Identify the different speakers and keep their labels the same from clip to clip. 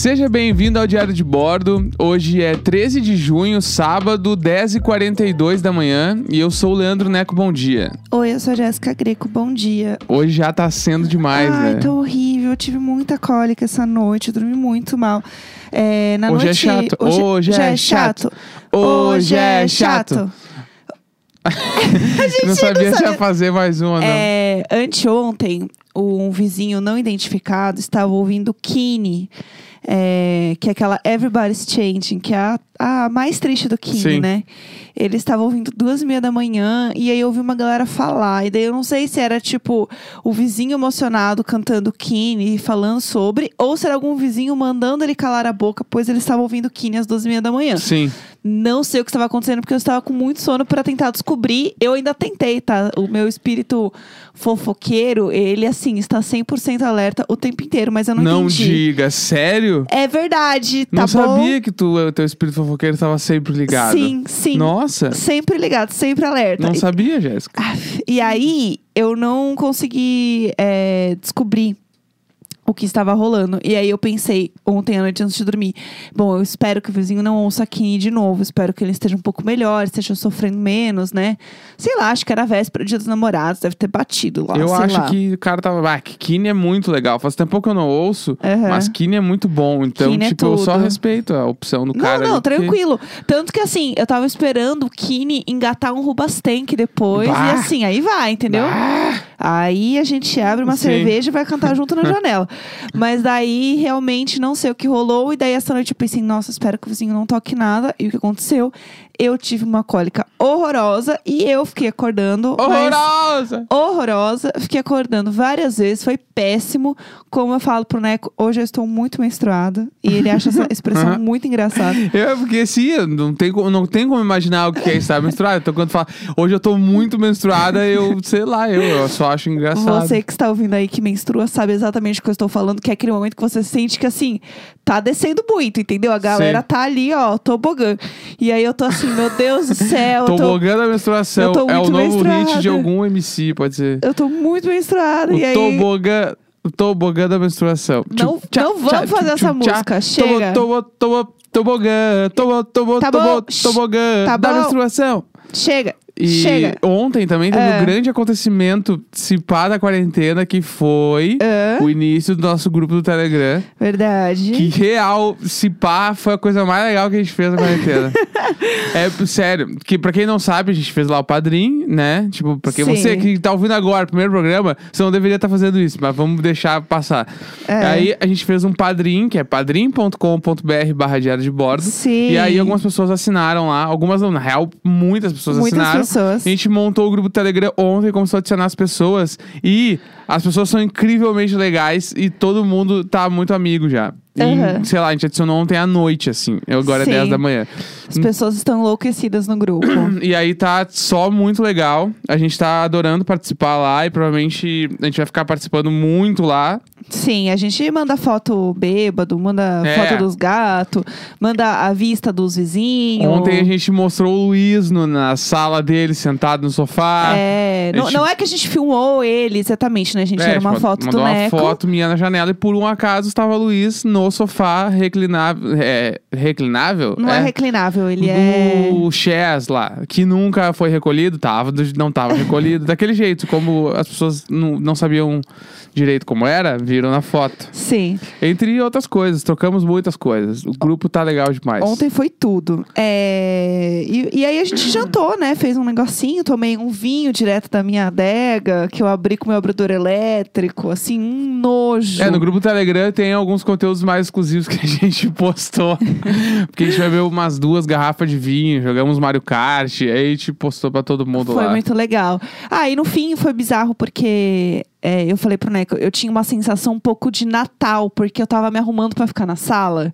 Speaker 1: Seja bem-vindo ao Diário de Bordo. Hoje é 13 de junho, sábado, 10h42 da manhã. E eu sou o Leandro Neco. Bom dia.
Speaker 2: Oi, eu sou a Jéssica Greco, bom dia.
Speaker 1: Hoje já tá sendo demais,
Speaker 2: Ai,
Speaker 1: né?
Speaker 2: tá horrível. Eu tive muita cólica essa noite, eu dormi muito mal. É, na
Speaker 1: Hoje é
Speaker 2: noite,
Speaker 1: chato. Hoje
Speaker 2: já
Speaker 1: é chato. Hoje é chato.
Speaker 2: A gente
Speaker 1: não sabia se
Speaker 2: sabia.
Speaker 1: ia fazer mais uma, não.
Speaker 2: É, anteontem, um vizinho não identificado estava ouvindo Kine, é, que é aquela Everybody's Changing, que é a, a mais triste do Kine,
Speaker 1: Sim.
Speaker 2: né? Ele estava ouvindo duas e meia da manhã e aí eu ouvi uma galera falar. E daí eu não sei se era tipo o vizinho emocionado cantando Kine e falando sobre, ou se era algum vizinho mandando ele calar a boca, pois ele estava ouvindo Kine às duas e meia da manhã.
Speaker 1: Sim.
Speaker 2: Não sei o que estava acontecendo, porque eu estava com muito sono para tentar descobrir. Eu ainda tentei, tá? O meu espírito fofoqueiro, ele, assim, está 100% alerta o tempo inteiro, mas eu não,
Speaker 1: Não
Speaker 2: entendi.
Speaker 1: diga, sério?
Speaker 2: É verdade, tá
Speaker 1: não
Speaker 2: bom?
Speaker 1: sabia que tu, o teu espírito fofoqueiro estava sempre ligado.
Speaker 2: Sim, sim.
Speaker 1: Nossa,
Speaker 2: Sempre ligado, sempre alerta.
Speaker 1: não sabia, Jéssica.
Speaker 2: E aí, eu não consegui é, descobrir o que estava rolando. E aí eu pensei, ontem à noite antes de dormir, bom, eu espero que o vizinho não ouça aqui de novo. Espero que ele esteja um pouco melhor, esteja sofrendo menos, né? Sei lá, acho que era véspera, dia dos namorados, deve ter batido lá.
Speaker 1: Eu acho
Speaker 2: lá.
Speaker 1: que o cara tava. Ah, que Kine é muito legal. Faz tempo que eu não ouço,
Speaker 2: Aham.
Speaker 1: mas Kine é muito bom. Então,
Speaker 2: Kine é
Speaker 1: tipo, eu só respeito a opção do
Speaker 2: Não,
Speaker 1: cara.
Speaker 2: não,
Speaker 1: porque-
Speaker 2: tranquilo. Tanto que assim, eu tava esperando o Kine engatar um Rubastank depois.
Speaker 1: Bah.
Speaker 2: E assim, aí vai, entendeu?
Speaker 1: Ah,
Speaker 2: Aí a gente abre uma
Speaker 1: Sim.
Speaker 2: cerveja e vai cantar junto na janela. Mas daí realmente não sei o que rolou. E daí essa noite eu pensei, nossa, espero que o vizinho não toque nada. E o que aconteceu? Eu tive uma cólica horrorosa e eu fiquei acordando.
Speaker 1: horrorosa!
Speaker 2: Horrorosa, fiquei acordando várias vezes, foi péssimo. Como eu falo pro Neco, hoje eu estou muito menstruada. E ele acha essa expressão muito engraçada.
Speaker 1: É, porque sim, não tem, como- não tem como imaginar o que é estar menstruada. Então, quando fala, hoje eu tô muito menstruada, eu sei lá, eu, eu só acho engraçado.
Speaker 2: Você que está ouvindo aí que menstrua sabe exatamente o que eu estou falando, que é aquele momento que você sente que assim, tá descendo muito, entendeu? A galera
Speaker 1: Sim.
Speaker 2: tá ali, ó, tobogã. E aí eu tô assim, meu Deus do céu, tô,
Speaker 1: Tobogã da menstruação é o novo hit
Speaker 2: menstruada.
Speaker 1: de algum MC, pode ser.
Speaker 2: eu tô muito menstruada.
Speaker 1: O
Speaker 2: e aí.
Speaker 1: tobogã. Tobogã da menstruação.
Speaker 2: Não-
Speaker 1: tchá,
Speaker 2: não vamos
Speaker 1: tchá,
Speaker 2: fazer essa música, chega.
Speaker 1: Tobo, tobo, tobo, tobogã. Tobo, tobo,
Speaker 2: Tá
Speaker 1: tobo,
Speaker 2: bom.
Speaker 1: tobogã
Speaker 2: Tá
Speaker 1: da
Speaker 2: bom.
Speaker 1: menstruação.
Speaker 2: Chega,
Speaker 1: E
Speaker 2: chega.
Speaker 1: ontem também teve um grande acontecimento se pá da quarentena, que foi
Speaker 2: Hã?
Speaker 1: o início do nosso grupo do Telegram.
Speaker 2: Verdade.
Speaker 1: Que real, se pá, foi a coisa mais legal que a gente fez na quarentena. é sério, que pra quem não sabe, a gente fez lá o padrinho, né? Tipo, pra quem
Speaker 2: Sim.
Speaker 1: você que tá ouvindo agora, primeiro programa, você não deveria estar fazendo isso, mas vamos deixar passar.
Speaker 2: É.
Speaker 1: Aí a gente fez um padrinho, que é padrim.com.br barra diário de bordo.
Speaker 2: Sim.
Speaker 1: E aí algumas pessoas assinaram lá, algumas não, na real, muitas pessoas
Speaker 2: Muitas
Speaker 1: assinaram.
Speaker 2: pessoas.
Speaker 1: A gente montou o grupo do Telegram ontem começou a adicionar as pessoas. E as pessoas são incrivelmente legais e todo mundo tá muito amigo já. E, sei lá, a gente adicionou ontem à noite, assim. Agora
Speaker 2: Sim.
Speaker 1: é 10 da manhã.
Speaker 2: As pessoas estão enlouquecidas no grupo.
Speaker 1: E aí tá só muito legal. A gente tá adorando participar lá e provavelmente a gente vai ficar participando muito lá.
Speaker 2: Sim, a gente manda foto bêbado, manda
Speaker 1: É.
Speaker 2: foto dos gatos, manda a vista dos vizinhos.
Speaker 1: Ontem a gente mostrou o Luiz no- na sala dele, sentado no sofá.
Speaker 2: É,
Speaker 1: a
Speaker 2: não,
Speaker 1: gente-
Speaker 2: não é que a gente filmou ele exatamente, né? A gente
Speaker 1: É,
Speaker 2: era uma
Speaker 1: tipo,
Speaker 2: foto do
Speaker 1: mandou uma
Speaker 2: Neco.
Speaker 1: foto minha na janela e por um acaso estava o Luiz no sofá reclinável. É, reclinável?
Speaker 2: Não é, reclinável, ele é.
Speaker 1: do Chess lá, que nunca foi recolhido, tava, não tava recolhido, daquele jeito, como as pessoas não, não sabiam direito como era, viram na foto.
Speaker 2: Sim.
Speaker 1: Entre outras coisas, trocamos muitas coisas. O grupo tá legal demais.
Speaker 2: Ontem foi tudo. É, E, e aí a gente jantou, né? Fez um negocinho, tomei um vinho direto da minha adega, que eu abri com meu abridor elétrico, assim, um nojo.
Speaker 1: É, no grupo Telegram tem alguns conteúdos mais exclusivos que a gente postou. Porque a gente bebeu umas duas garrafas de vinho, jogamos Mario Kart, aí a gente postou pra todo mundo
Speaker 2: Foi
Speaker 1: lá.
Speaker 2: muito legal. Ah, e no fim foi bizarro porque é, eu falei pro Neco, eu tinha uma sensação um pouco de Natal, porque eu tava me arrumando pra ficar na sala,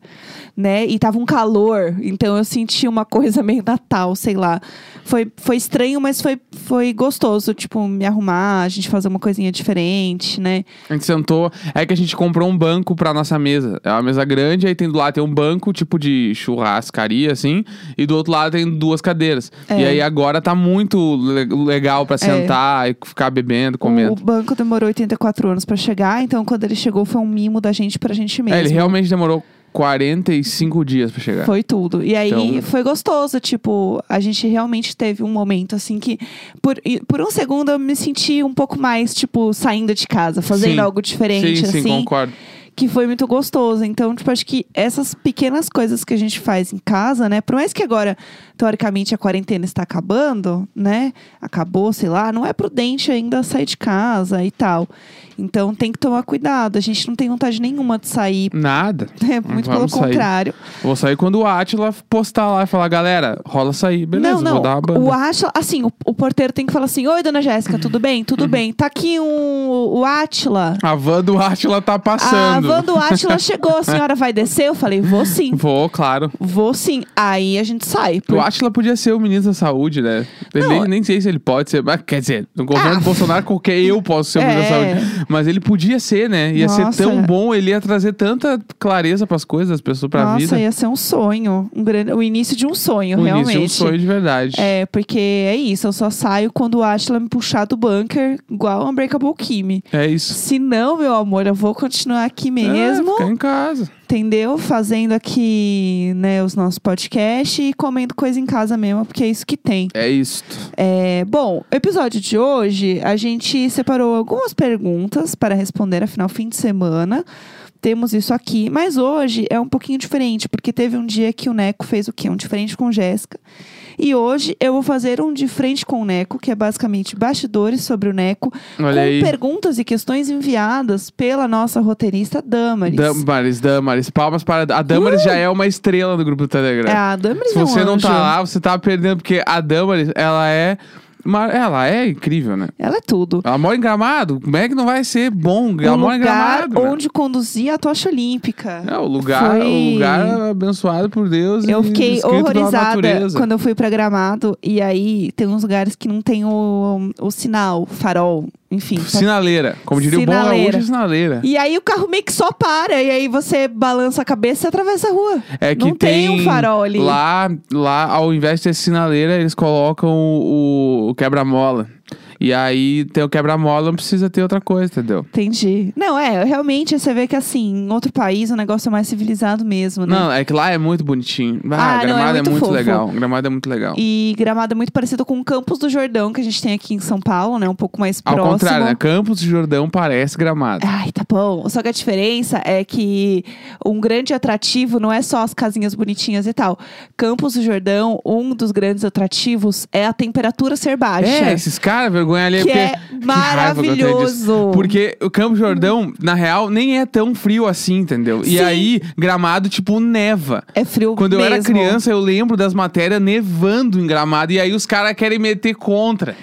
Speaker 2: né? E tava um calor, então eu senti uma coisa meio Natal, sei lá. Foi, foi estranho, mas foi, foi gostoso, tipo, me arrumar, a gente fazer uma coisinha diferente, né?
Speaker 1: A gente sentou. É que a gente comprou um banco pra nossa mesa. É uma mesa grande, aí tem do lado tem um banco, tipo de churrascaria, assim. E do outro lado tem duas cadeiras.
Speaker 2: É.
Speaker 1: E aí agora tá muito le- legal pra sentar e ficar bebendo,
Speaker 2: O
Speaker 1: comendo.
Speaker 2: banco demorou 84 anos pra chegar, então quando ele chegou foi um mimo da gente pra gente mesmo.
Speaker 1: É, ele realmente demorou 45 dias pra chegar.
Speaker 2: Foi tudo. E aí
Speaker 1: Então-
Speaker 2: foi gostoso, tipo, a gente realmente teve um momento assim que, por, por um segundo, eu me senti um pouco mais, tipo, saindo de casa, fazendo
Speaker 1: Sim.
Speaker 2: algo diferente,
Speaker 1: sim, sim,
Speaker 2: assim.
Speaker 1: concordo.
Speaker 2: Que foi muito gostoso. Então, tipo, acho que essas pequenas coisas que a gente faz em casa, né? Por mais que agora, teoricamente, a quarentena está acabando, né? Acabou, sei lá, não é prudente ainda sair de casa e tal. Então tem que tomar cuidado. A gente não tem vontade nenhuma de sair.
Speaker 1: Nada.
Speaker 2: É, muito pelo
Speaker 1: Vamos sair.
Speaker 2: contrário.
Speaker 1: Vou sair quando o Atila postar lá e falar, galera, rola sair. Beleza,
Speaker 2: não, não.
Speaker 1: vou dar uma banda.
Speaker 2: O Atila, assim, o, o porteiro tem que falar assim: Oi, dona Jéssica, tudo bem? Tudo
Speaker 1: Uhum.
Speaker 2: bem. Tá aqui um, o Atila.
Speaker 1: A van do Atila tá
Speaker 2: A
Speaker 1: passando.
Speaker 2: van do Atila chegou, a senhora vai descer? Eu falei, vou sim.
Speaker 1: Vou, claro.
Speaker 2: Vou sim. Aí a gente sai.
Speaker 1: O
Speaker 2: Por...
Speaker 1: Atila podia ser o ministro da saúde, né?
Speaker 2: Não,
Speaker 1: nem, nem sei se ele pode ser. Mas, quer dizer, no governo
Speaker 2: Ah.
Speaker 1: Bolsonaro, qualquer eu posso ser o ministro da
Speaker 2: É.
Speaker 1: saúde. Mas ele podia ser, né? Ia
Speaker 2: Nossa.
Speaker 1: ser tão bom, ele ia trazer tanta clareza pras coisas, das pessoas, pra
Speaker 2: Nossa,
Speaker 1: vida.
Speaker 2: ia ser um sonho. Um grande... O início de um sonho,
Speaker 1: o
Speaker 2: realmente.
Speaker 1: início é um sonho de verdade.
Speaker 2: É, porque é isso, eu só saio quando o Atila me puxar do bunker, igual Unbreakable Kimmy.
Speaker 1: É isso.
Speaker 2: Se não, meu amor, eu vou continuar aqui mesmo,
Speaker 1: É, ficar em casa.
Speaker 2: entendeu? Fazendo aqui, né, os nossos podcasts e comendo coisa em casa mesmo, porque é isso que tem.
Speaker 1: É isso.
Speaker 2: É, bom, o episódio de hoje, a gente separou algumas perguntas para responder, afinal, fim de semana. Temos isso aqui, mas hoje é um pouquinho diferente, porque teve um dia que o Neco fez o quê? Um de frente com Jéssica. E hoje eu vou fazer um de frente com o Neco, que é basicamente bastidores sobre o Neco,
Speaker 1: Olha
Speaker 2: com
Speaker 1: aí.
Speaker 2: perguntas e questões enviadas pela nossa roteirista Damaris.
Speaker 1: Damaris, Damaris. Palmas para. A Damaris já é uma estrela do grupo do Telegram.
Speaker 2: Uh! É, a Damaris
Speaker 1: Se
Speaker 2: é um
Speaker 1: você não
Speaker 2: anjo.
Speaker 1: tá lá, você tá perdendo, porque a Damaris, ela é. Uma- ela é incrível, né?
Speaker 2: Ela é tudo.
Speaker 1: Ela mora em gramado. Como é que não vai ser bom? Ela
Speaker 2: o
Speaker 1: mora em gramado. né?
Speaker 2: onde conduzia a tocha olímpica.
Speaker 1: É, o lugar,
Speaker 2: Foi-
Speaker 1: o lugar abençoado por Deus
Speaker 2: Eu fiquei horrorizada quando eu fui pra Gramado. E aí, tem uns lugares que não tem o, o sinal, farol, enfim. tá-
Speaker 1: Sinaleira. Como diria o bom
Speaker 2: Sinaleira.
Speaker 1: gaúcho, sinaleira.
Speaker 2: E aí, o carro meio que só para. E aí, você balança a cabeça e atravessa a rua.
Speaker 1: É que
Speaker 2: não tem, um farol ali.
Speaker 1: Lá, lá, ao invés de ter sinaleira, eles colocam o, o quebra-mola. E aí tem o quebra-mola, não precisa ter outra coisa, entendeu?
Speaker 2: Entendi. Não, é, realmente, você vê que assim, em outro país o negócio é mais civilizado mesmo, né?
Speaker 1: Não, é que lá é muito bonitinho.
Speaker 2: Ah,
Speaker 1: Ah,
Speaker 2: não, é
Speaker 1: Gramado é
Speaker 2: muito
Speaker 1: muito, legal. Gramado é muito legal.
Speaker 2: E Gramado é muito parecido com o Campos do Jordão, que a gente tem aqui em São Paulo, né? Um pouco mais
Speaker 1: Ao
Speaker 2: próximo.
Speaker 1: contrário, né? Campos de Jordão parece Gramado.
Speaker 2: Ai, tá bom. Só que a diferença é que um grande atrativo não é só as casinhas bonitinhas e tal. Campos do Jordão, um dos grandes atrativos é a temperatura ser baixa.
Speaker 1: É, esses caras, vergonha ali.
Speaker 2: que
Speaker 1: porque...
Speaker 2: é maravilhoso.
Speaker 1: Porque o Campo Jordão, na real, nem é tão frio assim, entendeu?
Speaker 2: Sim.
Speaker 1: E aí, Gramado, tipo, neva.
Speaker 2: É frio
Speaker 1: Quando eu era
Speaker 2: mesmo.
Speaker 1: criança, eu lembro das matérias nevando em Gramado. E aí os caras querem meter contra.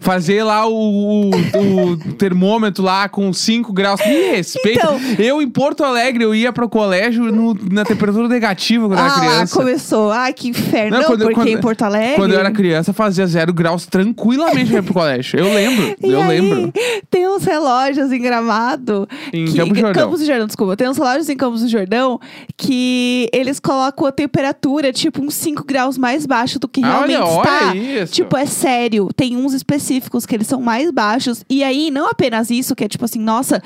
Speaker 1: Fazer lá o, o- termômetro lá com 5 graus. Me respeita.
Speaker 2: Então-
Speaker 1: Eu, em Porto Alegre, eu ia pro colégio no- na temperatura negativa quando eu
Speaker 2: Ah,
Speaker 1: era criança.
Speaker 2: começou. Ai, que inferno.
Speaker 1: Não, quando-
Speaker 2: porque
Speaker 1: quando-
Speaker 2: em Porto Alegre...
Speaker 1: Quando eu era criança, fazia zero graus tranquilamente pro colégio. Eu lembro,
Speaker 2: E
Speaker 1: eu
Speaker 2: aí,
Speaker 1: lembro.
Speaker 2: Tem uns relógios em Gramado.
Speaker 1: Em
Speaker 2: que,
Speaker 1: Campos do Jordão.
Speaker 2: Campos do Jordão, desculpa. Tem uns relógios em Campos do Jordão que eles colocam a temperatura, tipo, uns 5 graus mais baixo do que
Speaker 1: Ah,
Speaker 2: realmente
Speaker 1: olha,
Speaker 2: está.
Speaker 1: olha isso.
Speaker 2: Tipo, é sério. Tem uns específicos que eles são mais baixos. E aí, não apenas isso, que é tipo assim, nossa,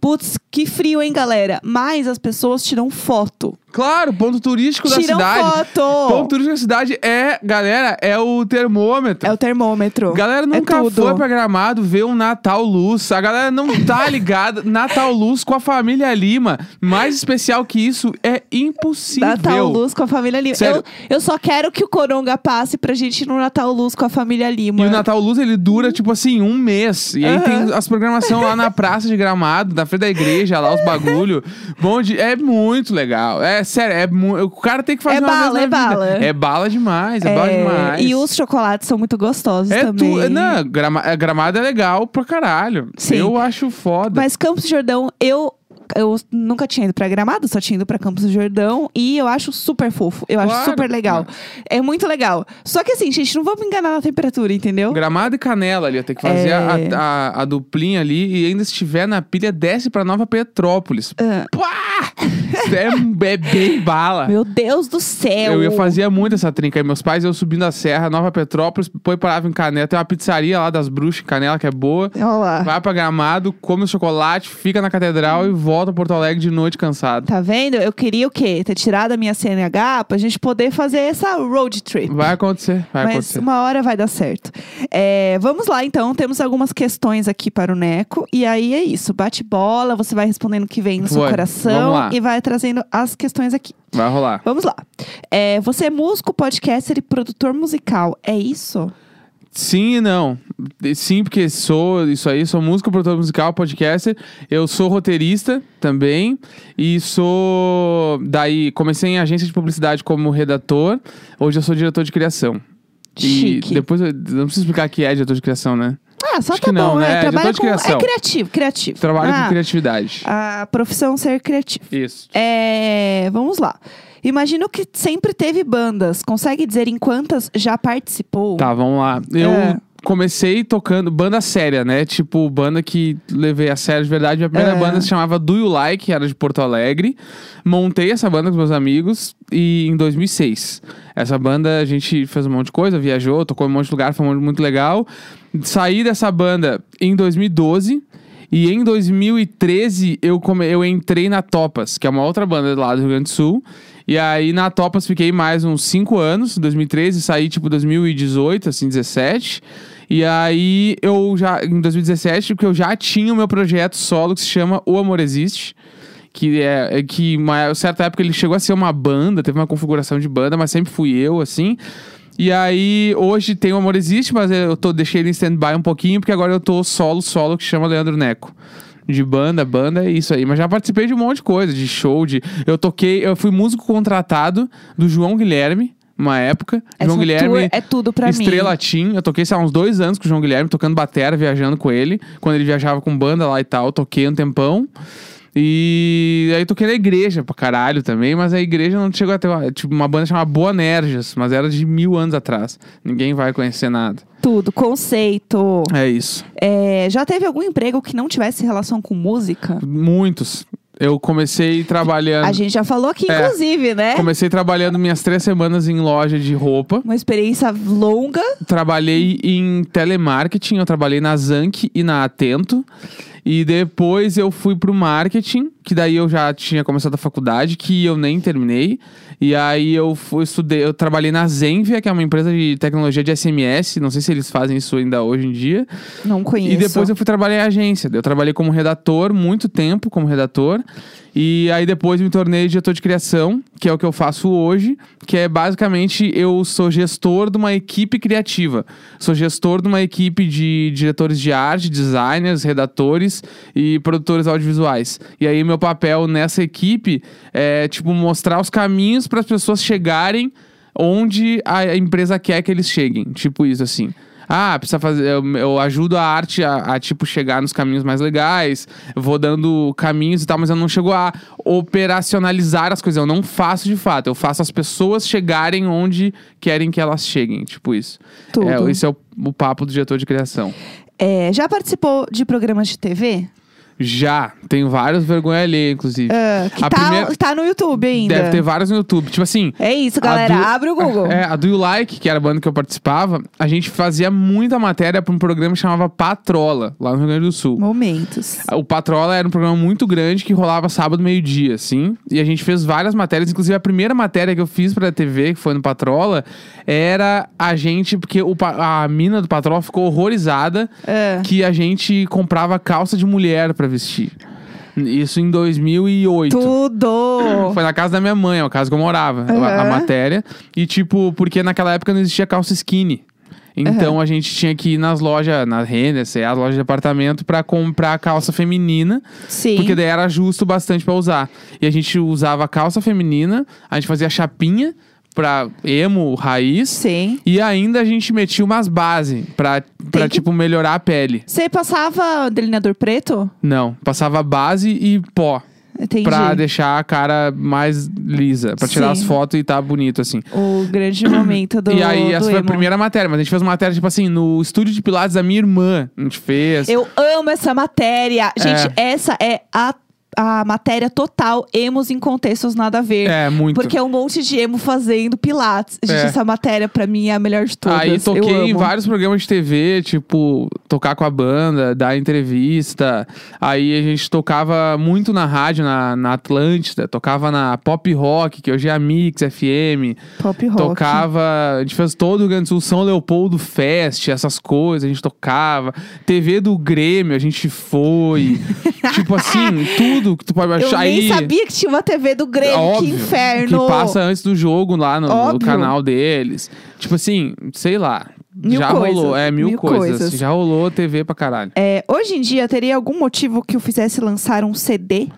Speaker 2: putz, que frio, hein, galera? Mas as pessoas tiram foto.
Speaker 1: Claro, ponto turístico da cidade.
Speaker 2: foto.
Speaker 1: Ponto turístico da cidade é, galera, é o termômetro.
Speaker 2: É o termômetro.
Speaker 1: Galera
Speaker 2: É
Speaker 1: nunca
Speaker 2: tudo.
Speaker 1: foi pra Gramado ver um Natal Luz. A galera não tá ligada. Natal Luz com a família Lima. Mais especial que isso é impossível.
Speaker 2: Natal Luz com a família Lima.
Speaker 1: Sério.
Speaker 2: Eu, eu só quero que o Coronga passe pra gente ir no Natal Luz com a família Lima.
Speaker 1: E o Natal Luz, ele dura, tipo assim, um mês. E aí
Speaker 2: Aham.
Speaker 1: tem as programações lá na praça de Gramado, na frente da igreja, lá os bagulho. Bom, de- é muito legal. É sério, é o cara tem que fazer
Speaker 2: É
Speaker 1: uma
Speaker 2: bala,
Speaker 1: vez
Speaker 2: é
Speaker 1: na vida.
Speaker 2: bala.
Speaker 1: É bala demais, é, bala
Speaker 2: É,
Speaker 1: demais.
Speaker 2: E os chocolates são muito gostosos
Speaker 1: É
Speaker 2: também.
Speaker 1: tu, não, grama, é, gramado é legal pra caralho.
Speaker 2: Sim.
Speaker 1: Eu acho foda.
Speaker 2: Mas Campos do Jordão, eu. Eu nunca tinha ido pra Gramado, só tinha ido pra Campos do Jordão. E eu acho super fofo. Eu acho
Speaker 1: Claro,
Speaker 2: super legal. É muito legal. Só que assim, gente, não vamos enganar na temperatura, entendeu?
Speaker 1: Gramado e Canela ali, eu tenho que fazer
Speaker 2: É.
Speaker 1: a, a, a duplinha ali e ainda se estiver na pilha, desce pra Nova Petrópolis.
Speaker 2: Ah,
Speaker 1: Pá! é, é bem bala.
Speaker 2: meu Deus do céu.
Speaker 1: Eu, eu fazia muito essa trinca aí. Meus pais, eu subindo a serra, Nova Petrópolis, depois parava em Canela. Tem uma pizzaria lá das bruxas em Canela que é boa.
Speaker 2: Olha lá.
Speaker 1: Vai pra Gramado, come o chocolate, fica na catedral e volta volto a Porto Alegre de noite cansado.
Speaker 2: Tá vendo? Eu queria o quê? Ter tirado a minha CNH pra gente poder fazer essa road trip.
Speaker 1: Vai acontecer, vai
Speaker 2: Mas
Speaker 1: acontecer.
Speaker 2: uma hora vai dar certo. É, vamos lá, então. Temos algumas questões aqui para o Neco. E aí é isso. Bate bola, você vai respondendo o que vem no seu
Speaker 1: Vai,
Speaker 2: coração. E vai trazendo as questões aqui.
Speaker 1: Vai rolar.
Speaker 2: Vamos lá. É, você é músico, podcaster e produtor musical. É isso?
Speaker 1: Sim e não. Sim, porque sou isso aí, sou músico, produtor musical, podcaster. Eu sou roteirista também. E sou. Daí, comecei em agência de publicidade como redator. Hoje eu sou diretor de criação. E
Speaker 2: Chique.
Speaker 1: depois eu não preciso explicar que é diretor de criação, né?
Speaker 2: Ah, só
Speaker 1: Acho
Speaker 2: tá
Speaker 1: que não,
Speaker 2: bom,
Speaker 1: né?
Speaker 2: é.
Speaker 1: É de
Speaker 2: com...
Speaker 1: criação.
Speaker 2: É criativo, criativo.
Speaker 1: Trabalho
Speaker 2: Ah,
Speaker 1: com criatividade.
Speaker 2: A profissão ser criativo.
Speaker 1: Isso.
Speaker 2: É, vamos lá. Imagino que sempre teve bandas. Consegue dizer em quantas já participou?
Speaker 1: Tá, vamos lá. Eu
Speaker 2: É.
Speaker 1: comecei tocando banda séria, né? Tipo, banda que levei a sério de verdade. Minha primeira
Speaker 2: É.
Speaker 1: banda se chamava Do You Like, era de Porto Alegre. Montei essa banda com meus amigos e em 2006. Essa banda a gente fez um monte de coisa, viajou, tocou em um monte de lugar, foi muito legal. Saí dessa banda em 2012. E em 2013 eu, come... eu entrei na Topas, que é uma outra banda lá do Rio Grande do Sul. E aí na Topas fiquei mais uns 5 anos, 2013, saí tipo 2018, assim, 17. E aí eu já, em 2017, porque eu já tinha o meu projeto solo que se chama O Amor Existe. Que é é que uma certa época ele chegou a ser uma banda, teve uma configuração de banda, mas sempre fui eu, assim. E aí, hoje tem o Amor Existe, mas eu tô, deixei ele em stand-by um pouquinho, porque agora eu tô solo, solo, que chama Leandro Neco. De banda, banda é isso aí. Mas já participei de um monte de coisa, de show, de. Eu toquei, eu fui músico contratado do João Guilherme, uma época.
Speaker 2: Essa
Speaker 1: João Guilherme.
Speaker 2: é tudo pra mim.
Speaker 1: Estrela Team. Eu toquei, sei lá, uns dois anos com o João Guilherme, tocando batera, viajando com ele. Quando ele viajava com banda lá e tal, eu toquei um tempão. E aí toquei na igreja pra caralho também, mas a igreja não chegou a ter uma, tipo, uma banda chamada Boanerges, mas era de mil anos atrás. Ninguém vai conhecer nada.
Speaker 2: Tudo, conceito.
Speaker 1: É isso.
Speaker 2: É, já teve algum emprego que não tivesse relação com música?
Speaker 1: Muitos. Eu comecei trabalhando.
Speaker 2: A gente já falou aqui,
Speaker 1: É.
Speaker 2: inclusive, né?
Speaker 1: Comecei trabalhando minhas três semanas em loja de roupa.
Speaker 2: Uma experiência longa.
Speaker 1: Trabalhei em telemarketing, eu trabalhei na Zank e na Atento. E depois eu fui pro marketing, que daí eu já tinha começado a faculdade, que eu nem terminei. E aí eu fui estudei, eu trabalhei na Zenvia, que é uma empresa de tecnologia de SMS, não sei se eles fazem isso ainda hoje em dia.
Speaker 2: Não conheço.
Speaker 1: E depois eu fui trabalhar em agência. Eu trabalhei como redator, muito tempo como redator. E aí depois me tornei diretor de criação, que é o que eu faço hoje, que é basicamente eu sou gestor de uma equipe criativa. Sou gestor de uma equipe de diretores de arte, designers, redatores e produtores audiovisuais. E aí meu papel nessa equipe é tipo mostrar os caminhos para as pessoas chegarem onde a empresa quer que eles cheguem. Tipo isso assim. Ah, precisa fazer. Eu, eu ajudo a arte a, a, tipo, chegar nos caminhos mais legais. Vou dando caminhos e tal, mas eu não chego a operacionalizar as coisas. Eu não faço de fato. Eu faço as pessoas chegarem onde querem que elas cheguem. Tipo isso.
Speaker 2: Tudo.
Speaker 1: É, esse é o, o papo do diretor de criação.
Speaker 2: É, já participou de programas de TV?
Speaker 1: Já. Tenho vários vergonha alheia, inclusive.
Speaker 2: Ah, que
Speaker 1: A
Speaker 2: tá,
Speaker 1: primeira-
Speaker 2: tá no YouTube ainda.
Speaker 1: Deve ter vários no YouTube. Tipo assim.
Speaker 2: É isso, galera.
Speaker 1: do-
Speaker 2: Abre o Google.
Speaker 1: É, a Do You Like, que era a banda que eu participava, a gente fazia muita matéria pra um programa que chamava Patrola, lá no Rio Grande do Sul.
Speaker 2: Momentos.
Speaker 1: O Patrola era um programa muito grande que rolava sábado, meio-dia, assim. E a gente fez várias matérias. Inclusive, a primeira matéria que eu fiz pra TV, que foi no Patrola, era a gente... Porque o a mina do Patrola ficou horrorizada
Speaker 2: É.
Speaker 1: que a gente comprava calça de mulher pra vestir. Isso em 2008.
Speaker 2: Tudo.
Speaker 1: Foi na casa da minha mãe, é a casa que eu morava, a- a,
Speaker 2: Aham.
Speaker 1: matéria. E, tipo, porque naquela época não existia calça skinny. Então a gente tinha que ir nas lojas, na Renner, as lojas de apartamento, pra comprar calça feminina.
Speaker 2: Sim.
Speaker 1: Porque daí era justo bastante pra usar. E a gente usava calça feminina, a gente fazia chapinha pra emo, raiz.
Speaker 2: Sim.
Speaker 1: E ainda a gente metia umas bases pra, pra
Speaker 2: que-
Speaker 1: tipo, melhorar a pele.
Speaker 2: Você passava delineador preto?
Speaker 1: Não, passava base e pó.
Speaker 2: Entendi.
Speaker 1: Pra deixar a cara mais lisa. Pra tirar
Speaker 2: Sim.
Speaker 1: as fotos e tá bonito, assim.
Speaker 2: O grande momento do
Speaker 1: e aí, essa
Speaker 2: do
Speaker 1: foi a
Speaker 2: emo.
Speaker 1: primeira matéria. Mas a gente fez uma matéria, tipo assim, no estúdio de Pilates da minha irmã. A gente fez.
Speaker 2: Eu amo essa matéria. Gente, essa é a a matéria total, emos em contextos nada a ver.
Speaker 1: É, muito.
Speaker 2: Porque é um monte de emo fazendo pilates. Gente,
Speaker 1: É.
Speaker 2: essa matéria pra mim é a melhor de todas.
Speaker 1: Aí
Speaker 2: Eu
Speaker 1: toquei em vários programas de TV, tipo, tocar com a banda, dar entrevista. Aí a gente tocava muito na rádio, na, na Atlântida, tocava na Pop Rock, que hoje é a Mix FM.
Speaker 2: Pop rock.
Speaker 1: Tocava, a gente fez todo o Rio Grande do Sul, São Leopoldo Fest, essas coisas, a gente tocava. TV do Grêmio, a gente foi. tipo assim, tudo que tu pode
Speaker 2: Eu
Speaker 1: achar
Speaker 2: nem
Speaker 1: aí.
Speaker 2: sabia que tinha uma TV do Grêmio.
Speaker 1: Óbvio,
Speaker 2: que inferno.
Speaker 1: Que passa antes do jogo lá no, no canal deles. Tipo assim, sei lá.
Speaker 2: Mil
Speaker 1: já
Speaker 2: coisas,
Speaker 1: rolou, é mil,
Speaker 2: mil
Speaker 1: coisas.
Speaker 2: coisas.
Speaker 1: Já rolou TV pra caralho.
Speaker 2: É, hoje em dia, teria algum motivo que o fizesse lançar um CD?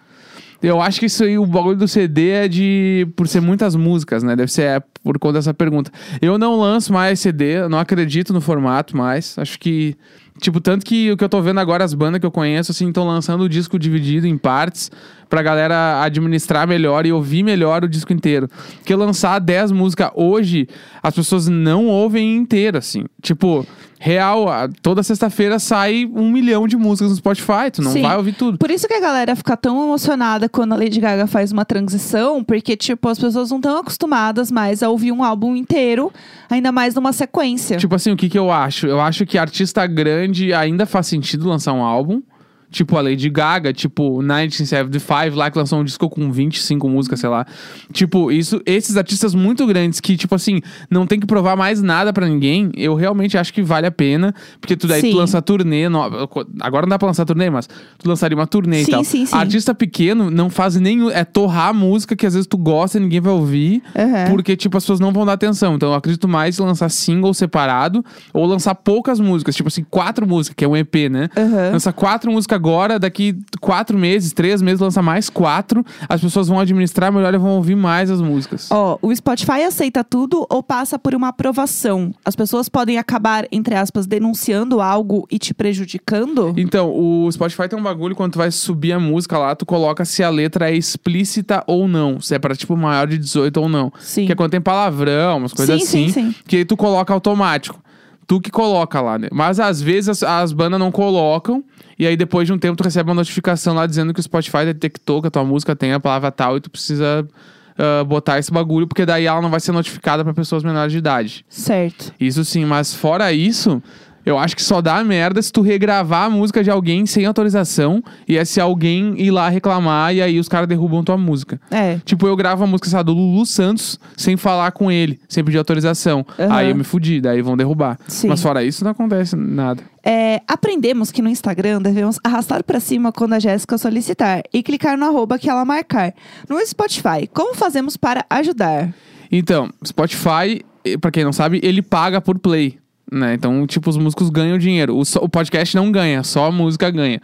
Speaker 1: Eu acho que isso aí, o bagulho do CD é de. por ser muitas músicas, né? Deve ser é, por conta dessa pergunta. Eu não lanço mais CD, eu não acredito no formato mais. Acho que. Tipo, tanto que o que eu tô vendo agora, as bandas que eu conheço, assim, estão lançando o disco dividido em partes pra galera administrar melhor e ouvir melhor o disco inteiro. Porque lançar 10 músicas hoje, as pessoas não ouvem inteiro, assim. Tipo, real, toda sexta-feira sai um milhão de músicas no Spotify, tu não
Speaker 2: Sim.
Speaker 1: vai ouvir tudo.
Speaker 2: Por isso que a galera fica tão emocionada quando a Lady Gaga faz uma transição, porque, tipo, as pessoas não estão acostumadas mais a ouvir um álbum inteiro, ainda mais numa sequência.
Speaker 1: Tipo assim, o que que eu acho? Eu acho que artista grande ainda faz sentido lançar um álbum. Tipo a Lady Gaga, tipo 1975 lá que lançou um disco com 25 músicas, sei lá. Tipo, isso, esses artistas muito grandes que, tipo assim, não tem que provar mais nada pra ninguém, eu realmente acho que vale a pena. Porque tu daí
Speaker 2: Sim.
Speaker 1: tu lança turnê. no- agora não dá pra lançar turnê, mas tu lançaria uma turnê e
Speaker 2: Sim,
Speaker 1: tal.
Speaker 2: sim, sim.
Speaker 1: Artista pequeno não faz nenhum. É torrar a música que às vezes tu gosta e ninguém vai ouvir.
Speaker 2: Aham.
Speaker 1: Porque, tipo, as pessoas não vão dar atenção. Então, eu acredito mais em lançar single separado ou lançar poucas músicas. Tipo assim, quatro músicas, que é um EP, né?
Speaker 2: Aham.
Speaker 1: Lança quatro músicas agora, daqui quatro meses, três meses, lança mais quatro. As pessoas vão administrar melhor e vão ouvir mais as músicas.
Speaker 2: Ó, o Spotify aceita tudo ou passa por uma aprovação? As pessoas podem acabar, entre aspas, denunciando algo e te prejudicando?
Speaker 1: Então, o Spotify tem um bagulho quando tu vai subir a música lá, tu coloca se a letra é explícita ou não. Se é pra, tipo, maior de 18 ou não.
Speaker 2: Sim.
Speaker 1: Que é quando tem palavrão, umas coisas
Speaker 2: Sim,
Speaker 1: assim.
Speaker 2: sim, sim.
Speaker 1: Que aí tu coloca automático. Tu que coloca lá, né? Mas às vezes as, as bandas não colocam. E aí depois de um tempo tu recebe uma notificação lá dizendo que o Spotify detectou que a tua música tem a palavra tal e tu precisa ah, botar esse bagulho, porque daí ela não vai ser notificada pra pessoas menores de idade.
Speaker 2: Certo.
Speaker 1: Isso sim, mas fora isso, eu acho que só dá merda se tu regravar a música de alguém sem autorização e é se alguém ir lá reclamar e aí os caras derrubam tua música.
Speaker 2: É.
Speaker 1: Tipo, eu gravo a música lá, do Lulu Santos sem falar com ele, sem pedir autorização.
Speaker 2: Aham.
Speaker 1: Aí eu me fudi, daí vão derrubar.
Speaker 2: Sim.
Speaker 1: Mas fora isso, não acontece nada.
Speaker 2: É, aprendemos que no Instagram devemos arrastar pra cima quando a Jéssica solicitar e clicar no arroba que ela marcar. No Spotify, como fazemos para ajudar?
Speaker 1: Então, Spotify, pra quem não sabe, ele paga por play. Né? Então, tipo, os músicos ganham dinheiro. O, o podcast não ganha, só a música ganha.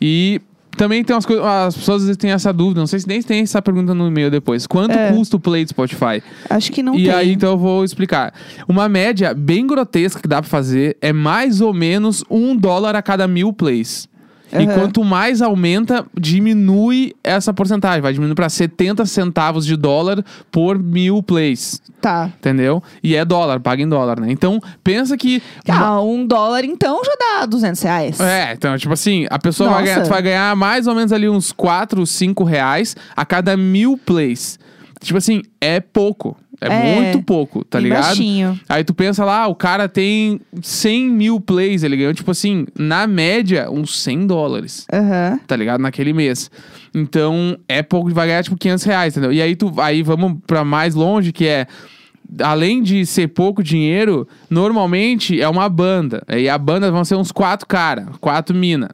Speaker 1: E também tem umas coisas. As pessoas às vezes têm essa dúvida, não sei se nem tem essa pergunta no e-mail depois. Quanto
Speaker 2: É.
Speaker 1: custa o play do Spotify?
Speaker 2: Acho que não
Speaker 1: e
Speaker 2: tem.
Speaker 1: aí, então eu vou explicar. Uma média bem grotesca que dá pra fazer é mais ou menos um dólar a cada mil plays. E
Speaker 2: Aham.
Speaker 1: quanto mais aumenta, diminui essa porcentagem. Vai diminuindo pra 70 centavos de dólar por mil plays.
Speaker 2: Tá.
Speaker 1: Entendeu? E é dólar, paga em dólar, né? Então, pensa que.
Speaker 2: Ah, um dólar então já dá 200 reais.
Speaker 1: É, então, tipo assim, a pessoa vai ganhar, vai ganhar mais ou menos ali uns 4, 5 reais a cada mil plays. Tipo assim, é pouco. É,
Speaker 2: É,
Speaker 1: muito pouco, tá ligado?
Speaker 2: baixinho.
Speaker 1: Aí tu pensa lá, o cara tem 100 mil plays, ele ganhou, tipo assim, na média, uns 100 dólares
Speaker 2: Aham.
Speaker 1: tá ligado? Naquele mês. Então, é pouco, vai ganhar tipo 500 reais, entendeu? E aí, tu, aí vamos pra mais longe, que é. Além de ser pouco dinheiro, normalmente é uma banda. E a banda vão ser uns quatro cara, quatro mina,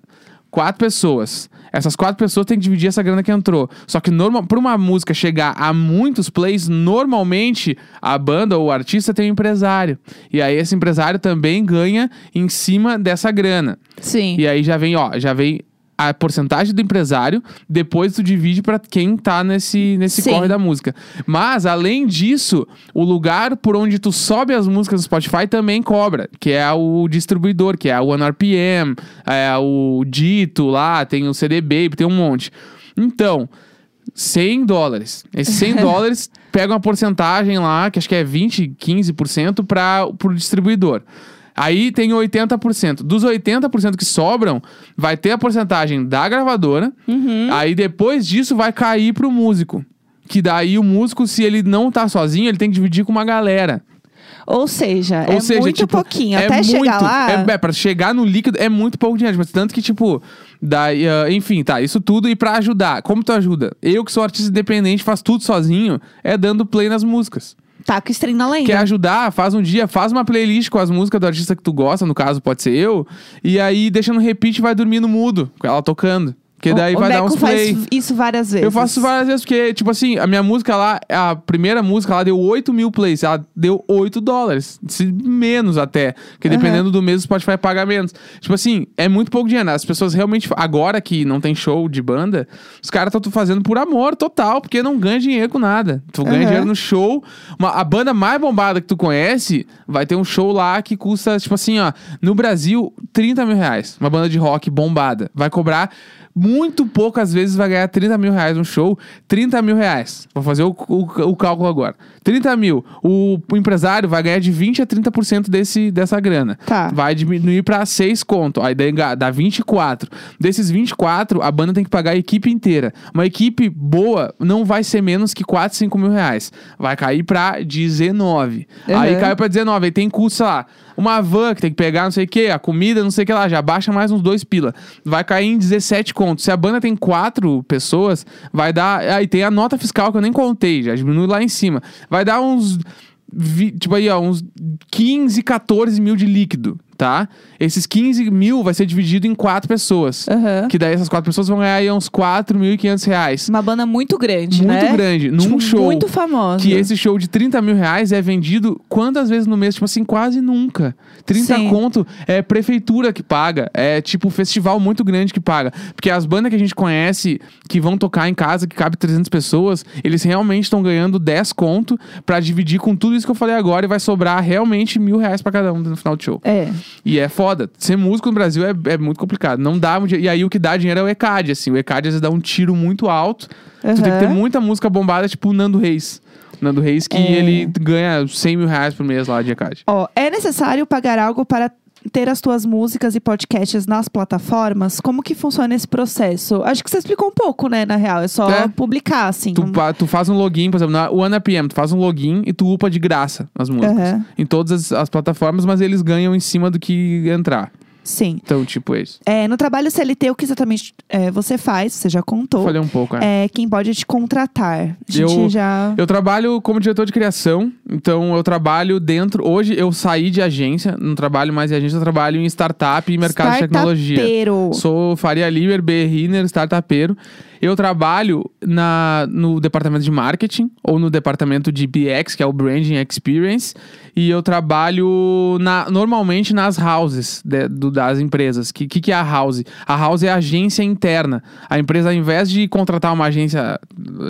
Speaker 1: quatro pessoas. Essas quatro pessoas têm que dividir essa grana que entrou. Só que normal, pra uma música chegar a muitos plays, normalmente a banda ou o artista tem um empresário. E aí esse empresário também ganha em cima dessa grana.
Speaker 2: Sim.
Speaker 1: E aí já vem, ó, já vem a porcentagem do empresário, depois tu divide pra quem tá nesse, nesse
Speaker 2: Sim.
Speaker 1: corre da música. Mas, além disso, o lugar por onde tu sobe as músicas do Spotify também cobra, que é o distribuidor, que é o OneRPM, é o Dito lá, tem o CD Baby, tem um monte. Então, 100 dólares. Esses 100 dólares pega uma porcentagem lá, que acho que é 20, 15% para pro distribuidor. Aí tem 80%. Dos 80% que sobram, vai ter a porcentagem da gravadora.
Speaker 2: Uhum.
Speaker 1: Aí depois disso vai cair pro músico. Que daí o músico, se ele não tá sozinho, ele tem que dividir com uma galera.
Speaker 2: Ou seja,
Speaker 1: Ou
Speaker 2: é
Speaker 1: seja,
Speaker 2: muito
Speaker 1: tipo,
Speaker 2: pouquinho.
Speaker 1: é
Speaker 2: Até chegar
Speaker 1: muito-
Speaker 2: lá.
Speaker 1: É, é, pra chegar no líquido é muito pouco dinheiro. Mas tanto que, tipo, daí, ah, enfim, tá, isso tudo. E pra ajudar, como tu ajuda? Eu que sou artista independente, faço tudo sozinho, é dando play nas músicas.
Speaker 2: Tá com o stream na lenda.
Speaker 1: Quer ajudar? Faz um dia, faz uma playlist com as músicas do artista que tu gosta, no caso pode ser eu, e aí deixa no repeat e vai dormir no mudo, com ela tocando. Porque daí
Speaker 2: o,
Speaker 1: vai
Speaker 2: o
Speaker 1: dar uns play.
Speaker 2: faz isso várias vezes.
Speaker 1: Eu faço isso várias vezes, porque, tipo assim, a minha música lá, a primeira música, ela deu 8 mil plays. Ela deu 8 dólares. Menos até. Porque dependendo do mês, o Spotify paga menos. Tipo assim, é muito pouco dinheiro. As pessoas realmente, agora que não tem show de banda, os caras estão fazendo por amor total, porque não ganha dinheiro com nada. Tu ganha
Speaker 2: Aham.
Speaker 1: dinheiro no show. Uma- a banda mais bombada que tu conhece vai ter um show lá que custa, tipo assim, ó, no Brasil, 30 mil reais. Uma banda de rock bombada. Vai cobrar muito poucas vezes vai ganhar 30 mil reais um show. 30 mil reais. Vou fazer o, o, o cálculo agora. 30 mil. O, o empresário vai ganhar de 20 a 30% desse, dessa grana.
Speaker 2: Tá.
Speaker 1: Vai diminuir pra 6 conto. Aí dá 24. Desses 24, a banda tem que pagar a equipe inteira. Uma equipe boa não vai ser menos que 4, 5 mil reais. Vai cair pra 19. Aí
Speaker 2: Uhum.
Speaker 1: caiu pra 19. Aí tem custo, sei lá, uma van que tem que pegar não sei o que, a comida, não sei o que lá, já baixa mais uns dois pila. Vai cair em 17 contos. Se a banda tem quatro pessoas, vai dar. Aí tem a nota fiscal que eu nem contei, já diminui lá em cima. Vai dar uns. vi- Tipo aí, ó, uns 15, 14 mil de líquido, tá? Esses 15 mil vai ser dividido em quatro pessoas.
Speaker 2: Aham.
Speaker 1: Que daí essas quatro pessoas vão ganhar aí uns 4.500 reais.
Speaker 2: Uma banda muito grande,
Speaker 1: Muito
Speaker 2: né?
Speaker 1: grande, num
Speaker 2: Tipo,
Speaker 1: show.
Speaker 2: Muito famosa.
Speaker 1: Que esse show de 30 mil reais é vendido quantas vezes no mês? Tipo assim, quase nunca. 30
Speaker 2: Sim.
Speaker 1: conto é prefeitura que paga. É tipo festival muito grande que paga. Porque as bandas que a gente conhece que vão tocar em casa, que cabe 300 pessoas, eles realmente estão ganhando 10 conto pra dividir com tudo isso que eu falei agora e vai sobrar realmente mil reais pra cada um no final do show.
Speaker 2: É.
Speaker 1: E é foda. Ser músico no Brasil é, é muito complicado. Não dá. E aí o que dá dinheiro é o ECAD, assim. O ECAD às vezes dá um tiro muito alto. Tu tem que ter muita música bombada, tipo o Nando Reis. O Nando Reis que
Speaker 2: É.
Speaker 1: ele ganha 100 mil reais por mês lá de ECAD.
Speaker 2: Ó, é necessário pagar algo para ter as tuas músicas e podcasts nas plataformas? Como que funciona esse processo? Acho que você explicou um pouco, né, na real. É só
Speaker 1: É.
Speaker 2: publicar, assim.
Speaker 1: Tu,
Speaker 2: não-
Speaker 1: tu faz um login, por exemplo, na OneAPM, tu faz um login e tu upa de graça as músicas.
Speaker 2: Aham.
Speaker 1: Em todas as, as plataformas, mas eles ganham em cima do que entrar.
Speaker 2: Sim.
Speaker 1: Então, tipo, é isso.
Speaker 2: É, no trabalho CLT, o que exatamente é, você faz? Você já contou.
Speaker 1: Falei um pouco, é.
Speaker 2: É, quem pode te contratar. A gente
Speaker 1: Eu-
Speaker 2: já...
Speaker 1: Eu trabalho como diretor de criação, então eu trabalho dentro. Hoje eu saí de agência, não trabalho mais em agência, eu trabalho em startup e mercado de tecnologia.
Speaker 2: Startupeiro.
Speaker 1: Sou Faria Liber, Berriner, startupeiro. Eu trabalho na, no departamento de marketing ou no departamento de BX, que é o Branding Experience. E eu trabalho na- normalmente nas houses de- do- das empresas. O que, que, que é a house? A house é a agência interna. A empresa, ao invés de contratar uma agência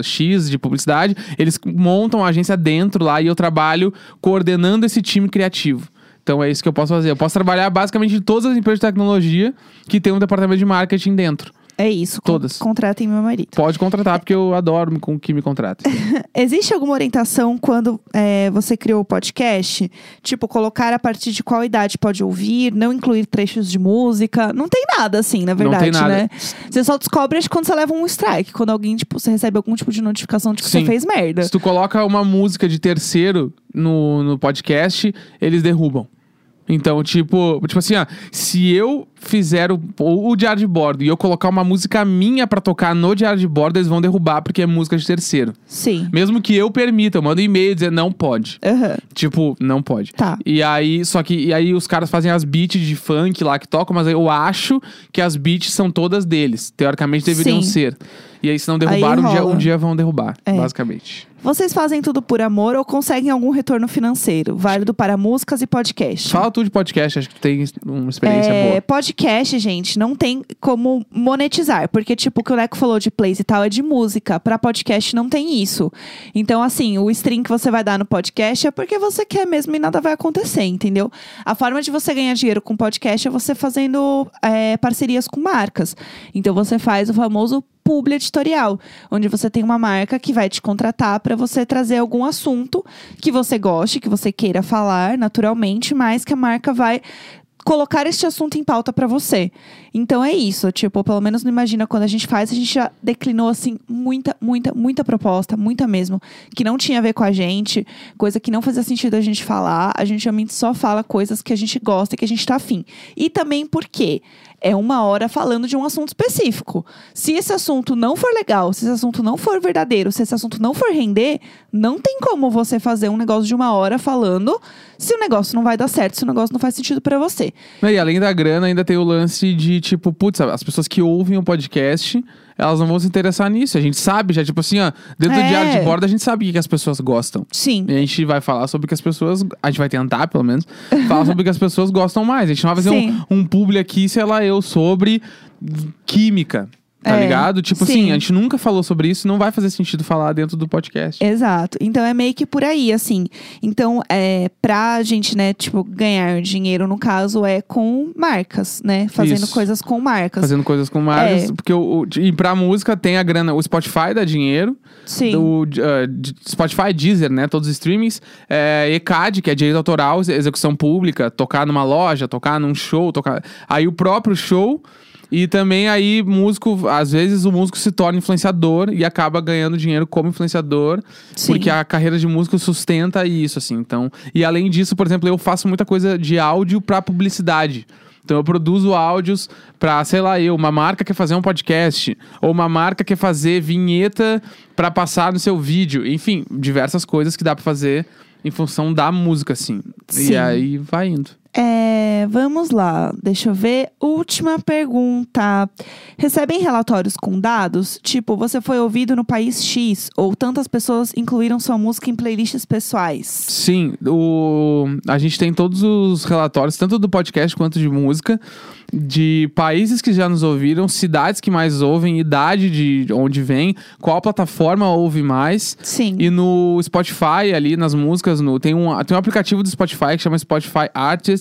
Speaker 1: X de publicidade, eles montam a agência dentro lá e eu trabalho coordenando esse time criativo. Então é isso que eu posso fazer. Eu posso trabalhar basicamente em todas as empresas de tecnologia que tem um departamento de marketing dentro.
Speaker 2: É isso. con-
Speaker 1: Todas.
Speaker 2: Contratem meu marido.
Speaker 1: Pode contratar, porque eu adoro com que me contrata.
Speaker 2: Existe alguma orientação quando é, você criou o podcast? Tipo, colocar a partir de qual idade pode ouvir, não incluir trechos de música. Não tem nada assim, na verdade,
Speaker 1: tem nada.
Speaker 2: né? Você só descobre quando você leva um strike. Quando alguém, tipo, você recebe algum tipo de notificação de que
Speaker 1: Sim.
Speaker 2: você fez merda.
Speaker 1: Se tu coloca uma música de terceiro no, no podcast, eles derrubam. Então, tipo, tipo assim, ó, se eu fizer o, o, diário de bordo e eu colocar uma música minha pra tocar no diário de bordo, eles vão derrubar porque é música de terceiro.
Speaker 2: Sim.
Speaker 1: Mesmo que eu permita, eu mando um e-mail dizendo não pode.
Speaker 2: Aham.
Speaker 1: Tipo, não pode.
Speaker 2: Tá.
Speaker 1: E aí, só que e aí os caras fazem as beats de funk lá que tocam, mas eu acho que as beats são todas deles. Teoricamente deveriam
Speaker 2: Sim.
Speaker 1: ser. E aí, se não derrubaram, um dia, um dia vão derrubar,
Speaker 2: É.
Speaker 1: basicamente.
Speaker 2: Vocês fazem tudo por amor ou conseguem algum retorno financeiro? Válido para músicas e podcast.
Speaker 1: Fala tudo de podcast, acho que tem uma experiência
Speaker 2: É,
Speaker 1: boa.
Speaker 2: podcast, gente, não tem como monetizar. Porque, tipo, o que o Leco falou de plays e tal é de música. Pra podcast não tem isso. Então, assim, o stream que você vai dar no podcast é porque você quer mesmo e nada vai acontecer, entendeu? A forma de você ganhar dinheiro com podcast é você fazendo é, parcerias com marcas. Então, você faz o famoso publi editorial, onde você tem uma marca que vai te contratar para você trazer algum assunto que você goste, que você queira falar naturalmente, mas que a marca vai colocar este assunto em pauta para você. Então é isso, tipo, pelo menos não imagina quando a gente faz, a gente já declinou assim muita, muita, muita proposta, muita mesmo, que não tinha a ver com a gente, coisa que não fazia sentido a gente falar. A gente realmente só fala coisas que a gente gosta, que a gente tá afim. E também porque é uma hora falando de um assunto específico. Se esse assunto não for legal, se esse assunto não for verdadeiro, se esse assunto não for render, não tem como você fazer um negócio de uma hora falando se o negócio não vai dar certo, se o negócio não faz sentido para você.
Speaker 1: E além da grana, ainda tem o lance de, tipo, putz, as pessoas que ouvem o podcast, elas não vão se interessar nisso. A gente sabe já, tipo assim, ó, dentro do
Speaker 2: É.
Speaker 1: diário de bordo, a gente sabe o que, que as pessoas gostam.
Speaker 2: Sim.
Speaker 1: E a gente vai falar sobre o que as pessoas. A gente vai tentar, pelo menos, falar sobre o que as pessoas gostam mais. A gente não vai fazer
Speaker 2: Sim.
Speaker 1: um, um publi aqui, sei lá, eu, sobre química. Tá
Speaker 2: É,
Speaker 1: ligado? Tipo
Speaker 2: sim.
Speaker 1: assim, a gente nunca falou sobre isso, não vai fazer sentido falar dentro do podcast.
Speaker 2: Exato. Então é meio que por aí, assim. Então, é, pra gente, né, tipo, ganhar dinheiro, no caso, é com marcas, né? Fazendo
Speaker 1: Isso.
Speaker 2: coisas com marcas.
Speaker 1: Fazendo coisas com marcas.
Speaker 2: É.
Speaker 1: Porque o, o- e pra música tem a grana. O Spotify dá dinheiro.
Speaker 2: Sim.
Speaker 1: do uh, de- Spotify, Deezer, né? Todos os streamings. É, ECAD, que é direito autoral, ex- execução pública, tocar numa loja, tocar num show, tocar. Aí o próprio show. E também aí, músico, às vezes o músico se torna influenciador e acaba ganhando dinheiro como influenciador,
Speaker 2: Sim.
Speaker 1: porque a carreira de músico sustenta isso, assim. Então, e além disso, por exemplo, eu faço muita coisa de áudio pra publicidade. Então eu produzo áudios pra, sei lá, eu, uma marca quer fazer um podcast, ou uma marca quer fazer vinheta pra passar no seu vídeo, enfim, diversas coisas que dá pra fazer em função da música, assim.
Speaker 2: Sim.
Speaker 1: E aí vai indo.
Speaker 2: É, vamos lá, deixa eu ver. Última pergunta. Recebem relatórios com dados? Tipo, você foi ouvido no país X ou tantas pessoas incluíram sua música em playlists pessoais?
Speaker 1: Sim, o... a gente tem todos os relatórios, tanto do podcast quanto de música, de países que já nos ouviram, cidades que mais ouvem, idade de onde vem, qual plataforma ouve mais.
Speaker 2: Sim.
Speaker 1: E no Spotify, ali nas músicas, no, tem, um, tem um aplicativo do Spotify que chama Spotify Artists,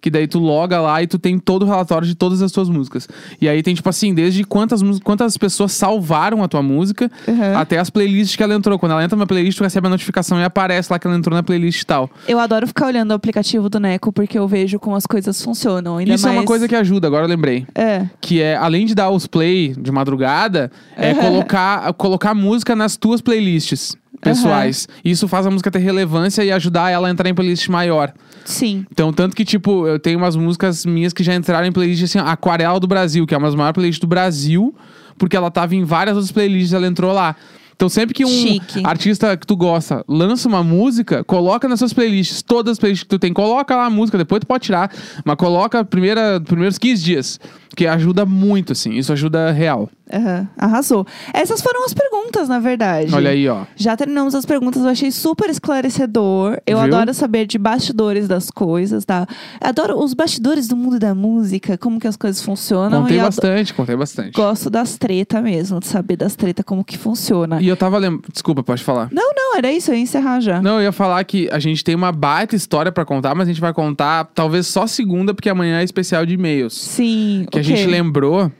Speaker 1: que daí tu loga lá e tu tem todo o relatório de todas as tuas músicas. E aí tem, tipo assim, desde quantas, quantas pessoas salvaram a tua música,
Speaker 2: Uhum.
Speaker 1: até as playlists que ela entrou. Quando ela entra na playlist, tu recebe a notificação e aparece lá que ela entrou na playlist e tal.
Speaker 2: Eu adoro ficar olhando o aplicativo do Neco porque eu vejo como as coisas funcionam. Ainda
Speaker 1: Isso é uma
Speaker 2: mais-
Speaker 1: coisa que ajuda, agora eu lembrei.
Speaker 2: É.
Speaker 1: Que é, além de dar os play de madrugada, é colocar, colocar música nas tuas playlists pessoais. Isso faz a música ter relevância e ajudar ela a entrar em playlist maior.
Speaker 2: Sim.
Speaker 1: Então, tanto que, tipo, eu tenho umas músicas minhas que já entraram em playlist, assim, Aquarela do Brasil, que é uma das maiores playlists do Brasil, porque ela tava em várias outras playlists, ela entrou lá. Então, sempre que um
Speaker 2: Chique.
Speaker 1: artista que tu gosta lança uma música, coloca nas suas playlists, todas as playlists que tu tem, coloca lá a música, depois tu pode tirar, mas coloca primeira, primeiros 15 dias, que ajuda muito, assim, isso ajuda real.
Speaker 2: Aham. Arrasou. Essas foram as perguntas, na verdade.
Speaker 1: Olha aí, ó.
Speaker 2: Já terminamos as perguntas, eu achei super esclarecedor. Eu
Speaker 1: Viu?
Speaker 2: adoro saber de bastidores das coisas, tá? Adoro os bastidores do mundo da música, como que as coisas funcionam.
Speaker 1: Contei bastante, contei bastante.
Speaker 2: gosto das treta mesmo, de saber das treta, como que funciona.
Speaker 1: E eu tava lembrando. Desculpa, pode falar.
Speaker 2: Não, não, era isso, eu ia encerrar já.
Speaker 1: Não, eu ia falar que a gente tem uma baita história pra contar, mas a gente vai contar talvez só segunda, porque amanhã é especial de e-mails.
Speaker 2: Sim,
Speaker 1: Que a gente lembrou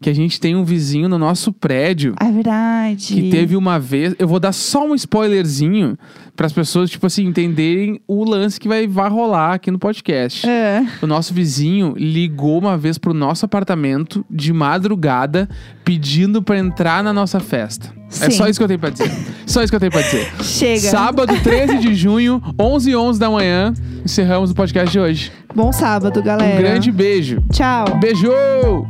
Speaker 1: que a gente tem um vizinho no nosso prédio
Speaker 2: Ah, É verdade.
Speaker 1: que teve uma vez. Eu vou dar só um spoilerzinho para as pessoas, tipo assim, entenderem o lance que vai, vai rolar aqui no podcast.
Speaker 2: É.
Speaker 1: O nosso vizinho ligou uma vez pro nosso apartamento de madrugada pedindo pra entrar na nossa festa. É
Speaker 2: Sim.
Speaker 1: só isso que eu tenho pra dizer. só isso que eu tenho pra dizer.
Speaker 2: Chega.
Speaker 1: Sábado, 13 de junho, 11 h 11 da manhã, encerramos o podcast de hoje.
Speaker 2: Bom sábado, galera.
Speaker 1: Um grande beijo.
Speaker 2: Tchau.
Speaker 1: Beijo!